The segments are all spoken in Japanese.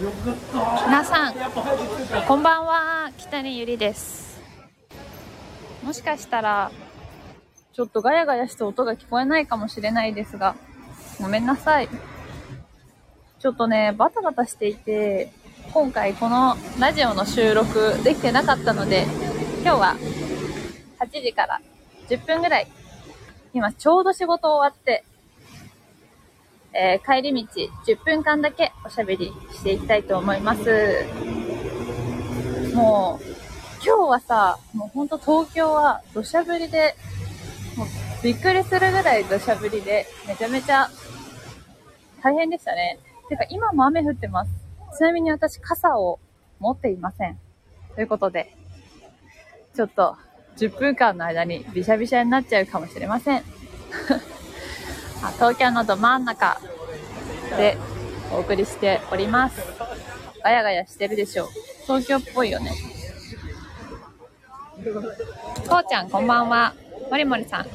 皆さんこんばんは北にゆりです。もしかしたらちょっとガヤガヤした音が聞こえないかもしれないですがごめんなさい。ちょっとねバタバタしていて今回このラジオの収録できてなかったので今日は8時から10分ぐらい今ちょうど仕事終わってえー、帰り道10分間だけおしゃべりしていきたいと思います。もう、今日はさ、もうほんと東京は土砂降りで、もうびっくりするぐらい土砂降りで、めちゃめちゃ大変でしたね。てか今も雨降ってます。ちなみに私傘を持っていません。ということで、ちょっと10分間の間にびしゃびしゃになっちゃうかもしれません。東京のど真ん中でお送りしております。ガヤガヤしてるでしょう。東京っぽいよね。こうちゃん、こんばんは。もりもりさん。お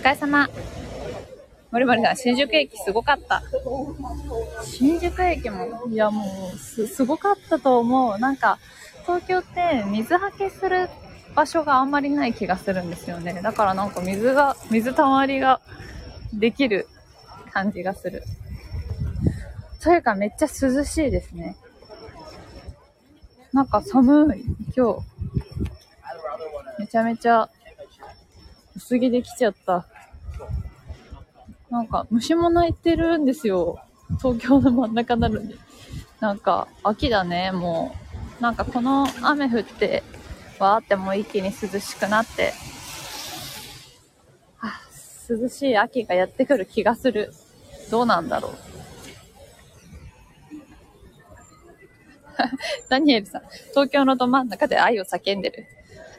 疲れ様。もりもりさん、新宿駅すごかった。新宿駅も、いやもう、す、すごかったと思う。なんか、東京って水はけする場所があんまりない気がするんですよね。だからなんか水が、水たまりができる感じがする。というかめっちゃ涼しいですね。なんか寒い、今日。めちゃめちゃ薄着できちゃった。なんか虫も鳴いてるんですよ。東京の真ん中なのに。なんか秋だね、もう。なんかこの雨降って、わーってもう一気に涼しくなって、涼しい秋がやってくる気がする。どうなんだろう。ダニエルさん、東京のど真ん中で愛を叫んでる。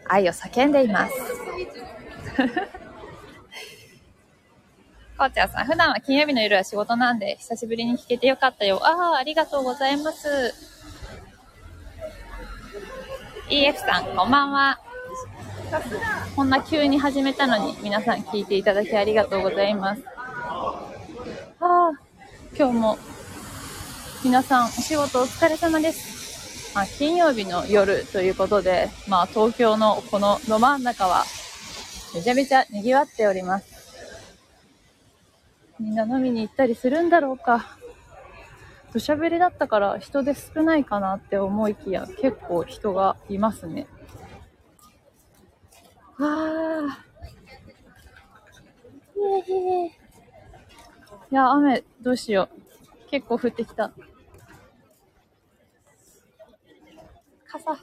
愛を叫んでいます。こうちゃんさん、普段は金曜日の夜は仕事なんで、久しぶりに聞けてよかったよ。ああ、ありがとうございます。EF さん、こんばんは。こんな急に始めたのに皆さん聞いていただきありがとうございます。ああ、今日も皆さんお仕事お疲れ様です。まあ、金曜日の夜ということで、まあ東京のこのど真ん中はめちゃめちゃ賑わっております。みんな飲みに行ったりするんだろうか。土砂降りだったから人で少ないかなって思いきや結構人がいますね。ああ。いや、雨、どうしよう。結構降ってきた。傘。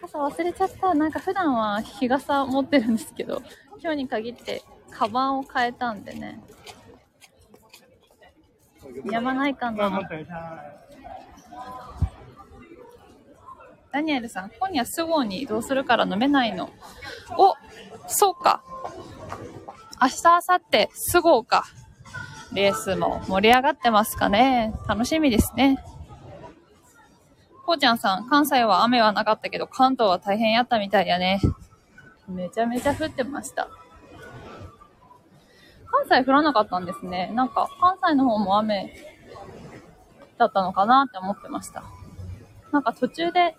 傘忘れちゃった。なんか普段は日傘持ってるんですけど、今日に限ってカバンを変えたんでね。やまないかな。ダニエルさん、今夜すぐに移動するから飲めないの？お、そうか。明日、明後日、すぐか。レースも盛り上がってますかね。楽しみですね。こうちゃんさん、関西は雨はなかったけど、関東は大変やったみたいやね。めちゃめちゃ降ってました。関西降らなかったんですね。なんか、関西の方も雨だったのかなって思ってました。なんか途中で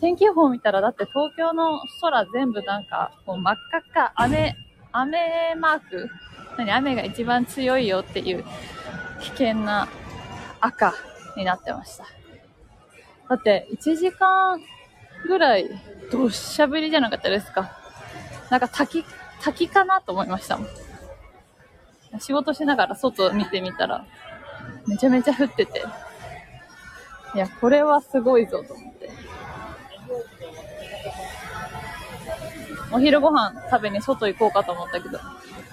天気予報見たら、だって東京の空全部なんか、こう真っ赤っか、雨、雨マーク何？雨が一番強いよっていう危険な赤になってました。だって1時間ぐらいどっしゃぶりじゃなかったですか。なんか滝、滝かなと思いましたもん。仕事しながら外見てみたら、めちゃめちゃ降ってて、いや、これはすごいぞと思って。お昼ご飯食べに外行こうかと思ったけど、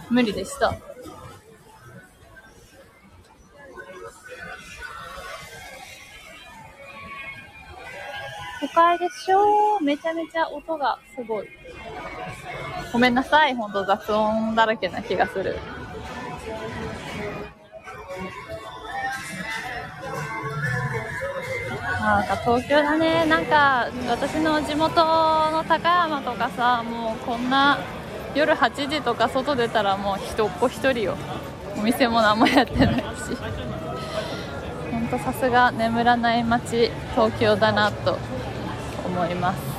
無理でした。都会でしょめちゃめちゃ音がすごい。ごめんなさい、ほんと雑音だらけな気がする。なんか東京だね。なんか私の地元の高山とかさもうこんな夜8時とか外出たらもう人っ子1人よ。お店も何もやってないし。ほんとさすが眠らない街東京だなと思います。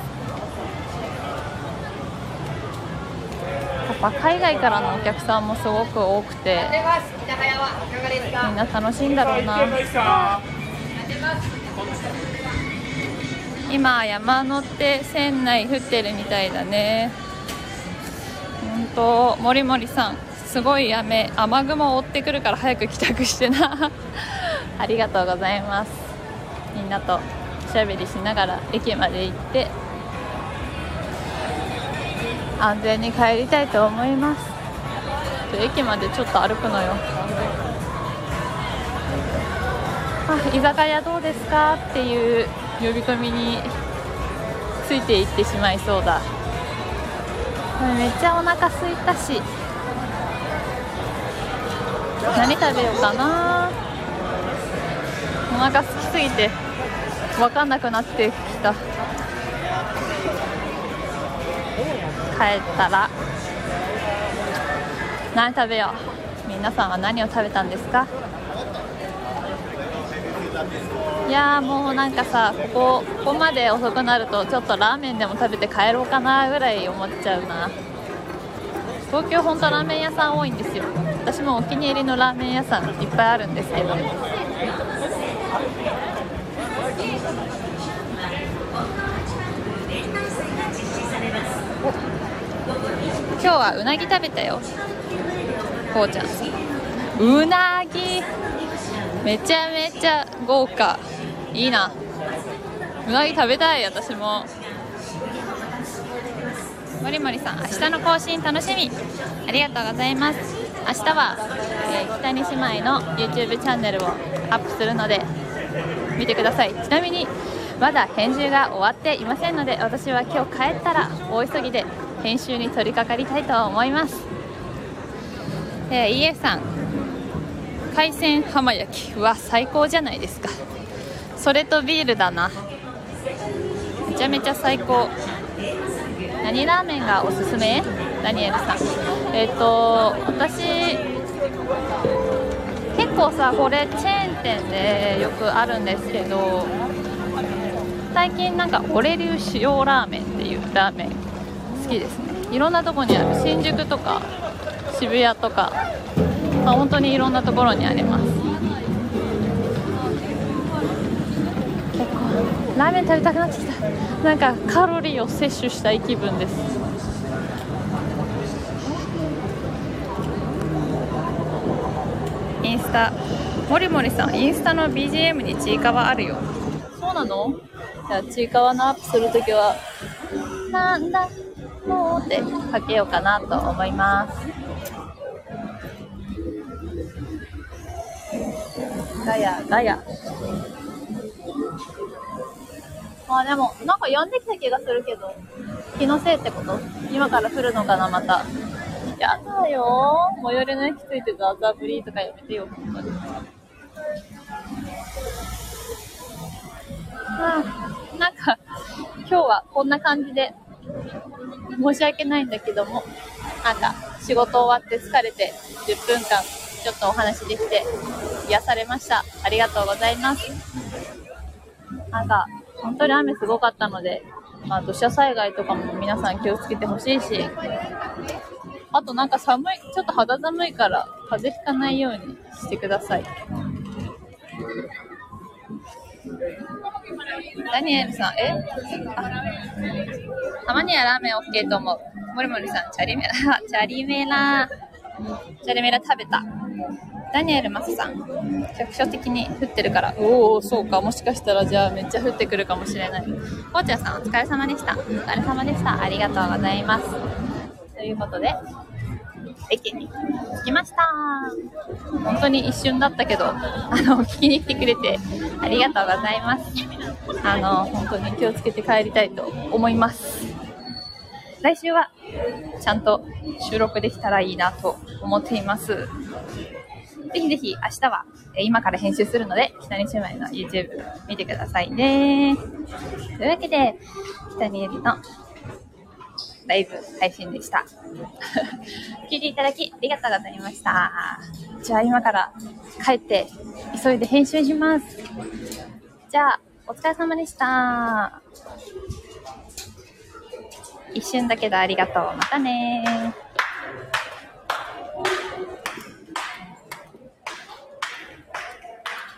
やっぱ海外からのお客さんもすごく多くてみんな楽しいんだろうな今山手線内降ってるみたいだね。本当もりもりさんすごい雨雨雲を追ってくるから早く帰宅してな。ありがとうございます。みんなとおしゃべりしながら駅まで行って安全に帰りたいと思います。駅までちょっと歩くのよ。あ居酒屋どうですか？っていう呼び込みについていってしまいそうだ。めっちゃお腹空いたし。何食べようかな。お腹空きすぎて。分かんなくなってきた。帰ったら。何食べよう。皆さんは何を食べたんですか？いやもうなんかさここここまで遅くなるとちょっとラーメンでも食べて帰ろうかなぐらい思っちゃうな。東京本当ラーメン屋さん多いんですよ。私もお気に入りのラーメン屋さんいっぱいあるんですけど。今日はうなぎ食べたよ。こうちゃん。うなぎ。めちゃめちゃ豪華。いいな。うなぎ食べたい私も。もりもりさん明日の更新楽しみ。ありがとうございます。明日は、えー、北西姉妹の YouTube チャンネルをアップするので見てください。ちなみにまだ編集が終わっていませんので私は今日帰ったら大急ぎで編集に取り掛かりたいと思います、えー、EF さん海鮮浜焼きは最高じゃないですか。それとビールだな。めちゃめちゃ最高。何ラーメンがおすすめ？ダニエルさん。えっ、ー、と私結構さこれチェーン店でよくあるんですけど最近なんか俺流塩ラーメンっていうラーメン好きですね。いろんなとこにある。新宿とか渋谷とか。まあ、本当にいろんなところにあります。ラーメン食べたくなってきた。なんかカロリーを摂取したい気分です。インスタ。もりもりさんインスタの BGM にちいかわあるよ。そうなの？じゃあちいかわのアップするときはなんだ？もうってかけようかなと思いますガヤ、ガヤ。あ、でも、なんか止んできた気がするけど、気のせいってこと？今から降るのかな、また。やだよ。最寄りの駅ついてザーザーブリーとかやめてよ、本当に。うん、なんか、今日はこんな感じで、申し訳ないんだけども、なんか、仕事終わって疲れて、10分間、ちょっとお話できて、癒されました。ありがとうございます。なんか、本当に雨すごかったので、まあ、土砂災害とかも皆さん気をつけてほしいし、あとなんか寒い、ちょっと肌寒いから風邪ひかないようにしてください。ダニエルさん、え？たまにはラーメン OK と思う。もりもりさん、チャリメラ、チャリメラ、チャリメラ食べた。ダニエル・マスさん、局所的に降ってるから、おお、そうか、もしかしたらじゃあめっちゃ降ってくるかもしれない。こうちゃんさん、お疲れ様でした。お疲れ様でした。ありがとうございます。ということで、駅に着きました。本当に一瞬だったけど、あの、聞きに来てくれてありがとうございます。あの、本当に気をつけて帰りたいと思います。来週はちゃんと収録できたらいいなと思っています。ぜひぜひ明日は、え今から編集するので、北西姉妹の YouTube 見てくださいね。というわけで、北にえりのライブ配信でした。聞いていただきありがとうございました。じゃあ今から帰って急いで編集します。じゃあ、お疲れ様でした。一瞬だけどありがとう。またね。